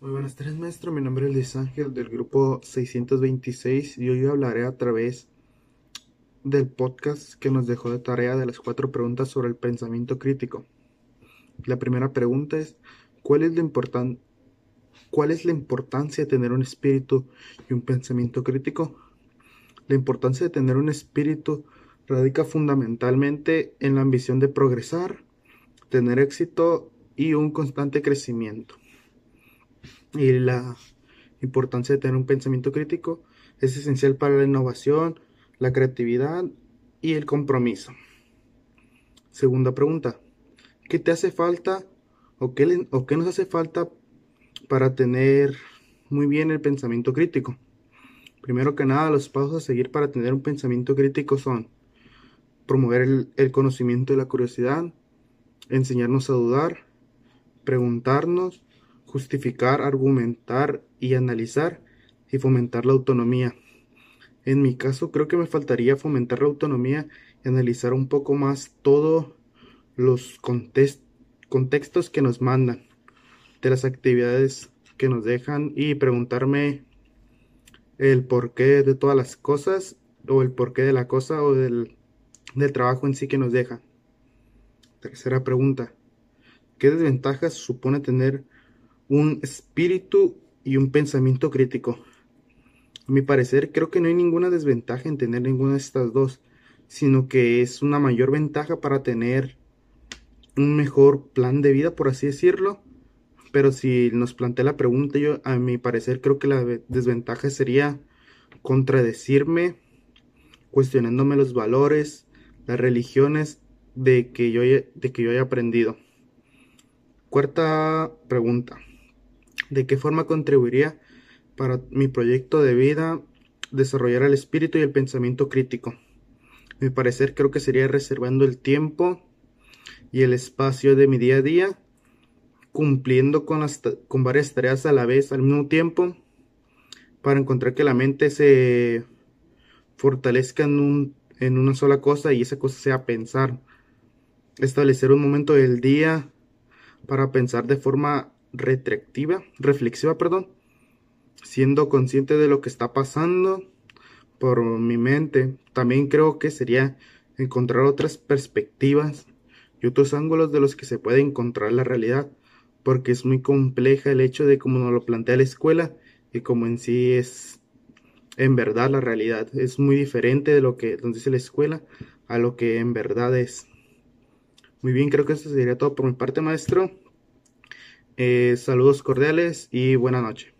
Muy buenas tardes, maestro. Mi nombre es Luis Ángel del grupo 626 y hoy hablaré a través del podcast que nos dejó de tarea de las cuatro preguntas sobre el pensamiento crítico. La primera pregunta es, ¿cuál es la, ¿cuál es la importancia de tener un espíritu y un pensamiento crítico? La importancia de tener un espíritu radica fundamentalmente en la ambición de progresar, tener éxito y un constante crecimiento y la importancia de tener un pensamiento crítico es esencial para la innovación, la creatividad y el compromiso. Segunda pregunta, ¿qué te hace falta o qué, o qué nos hace falta para tener muy bien el pensamiento crítico? Primero que nada, los pasos a seguir para tener un pensamiento crítico son promover el, el conocimiento y la curiosidad, enseñarnos a dudar, preguntarnos, justificar, argumentar y analizar y fomentar la autonomía. En mi caso creo que me faltaría fomentar la autonomía y analizar un poco más todos los contextos que nos mandan, de las actividades que nos dejan y preguntarme el porqué de todas las cosas o el porqué de la cosa o del, del trabajo en sí que nos deja. Tercera pregunta. ¿Qué desventajas supone tener un espíritu y un pensamiento crítico. A mi parecer, creo que no hay ninguna desventaja en tener ninguna de estas dos, sino que es una mayor ventaja para tener un mejor plan de vida, por así decirlo. Pero si nos plantea la pregunta, yo a mi parecer creo que la desventaja sería contradecirme, cuestionándome los valores, las religiones de que yo, de que yo haya aprendido. Cuarta pregunta de qué forma contribuiría para mi proyecto de vida desarrollar el espíritu y el pensamiento crítico. A mi parecer creo que sería reservando el tiempo y el espacio de mi día a día, cumpliendo con, las, con varias tareas a la vez al mismo tiempo, para encontrar que la mente se fortalezca en, un, en una sola cosa y esa cosa sea pensar. Establecer un momento del día para pensar de forma retractiva, reflexiva, perdón, siendo consciente de lo que está pasando por mi mente. También creo que sería encontrar otras perspectivas y otros ángulos de los que se puede encontrar la realidad, porque es muy compleja el hecho de cómo nos lo plantea la escuela y como en sí es en verdad la realidad. Es muy diferente de lo que nos dice la escuela a lo que en verdad es. Muy bien, creo que eso sería todo por mi parte, maestro. Eh, saludos cordiales y buena noche.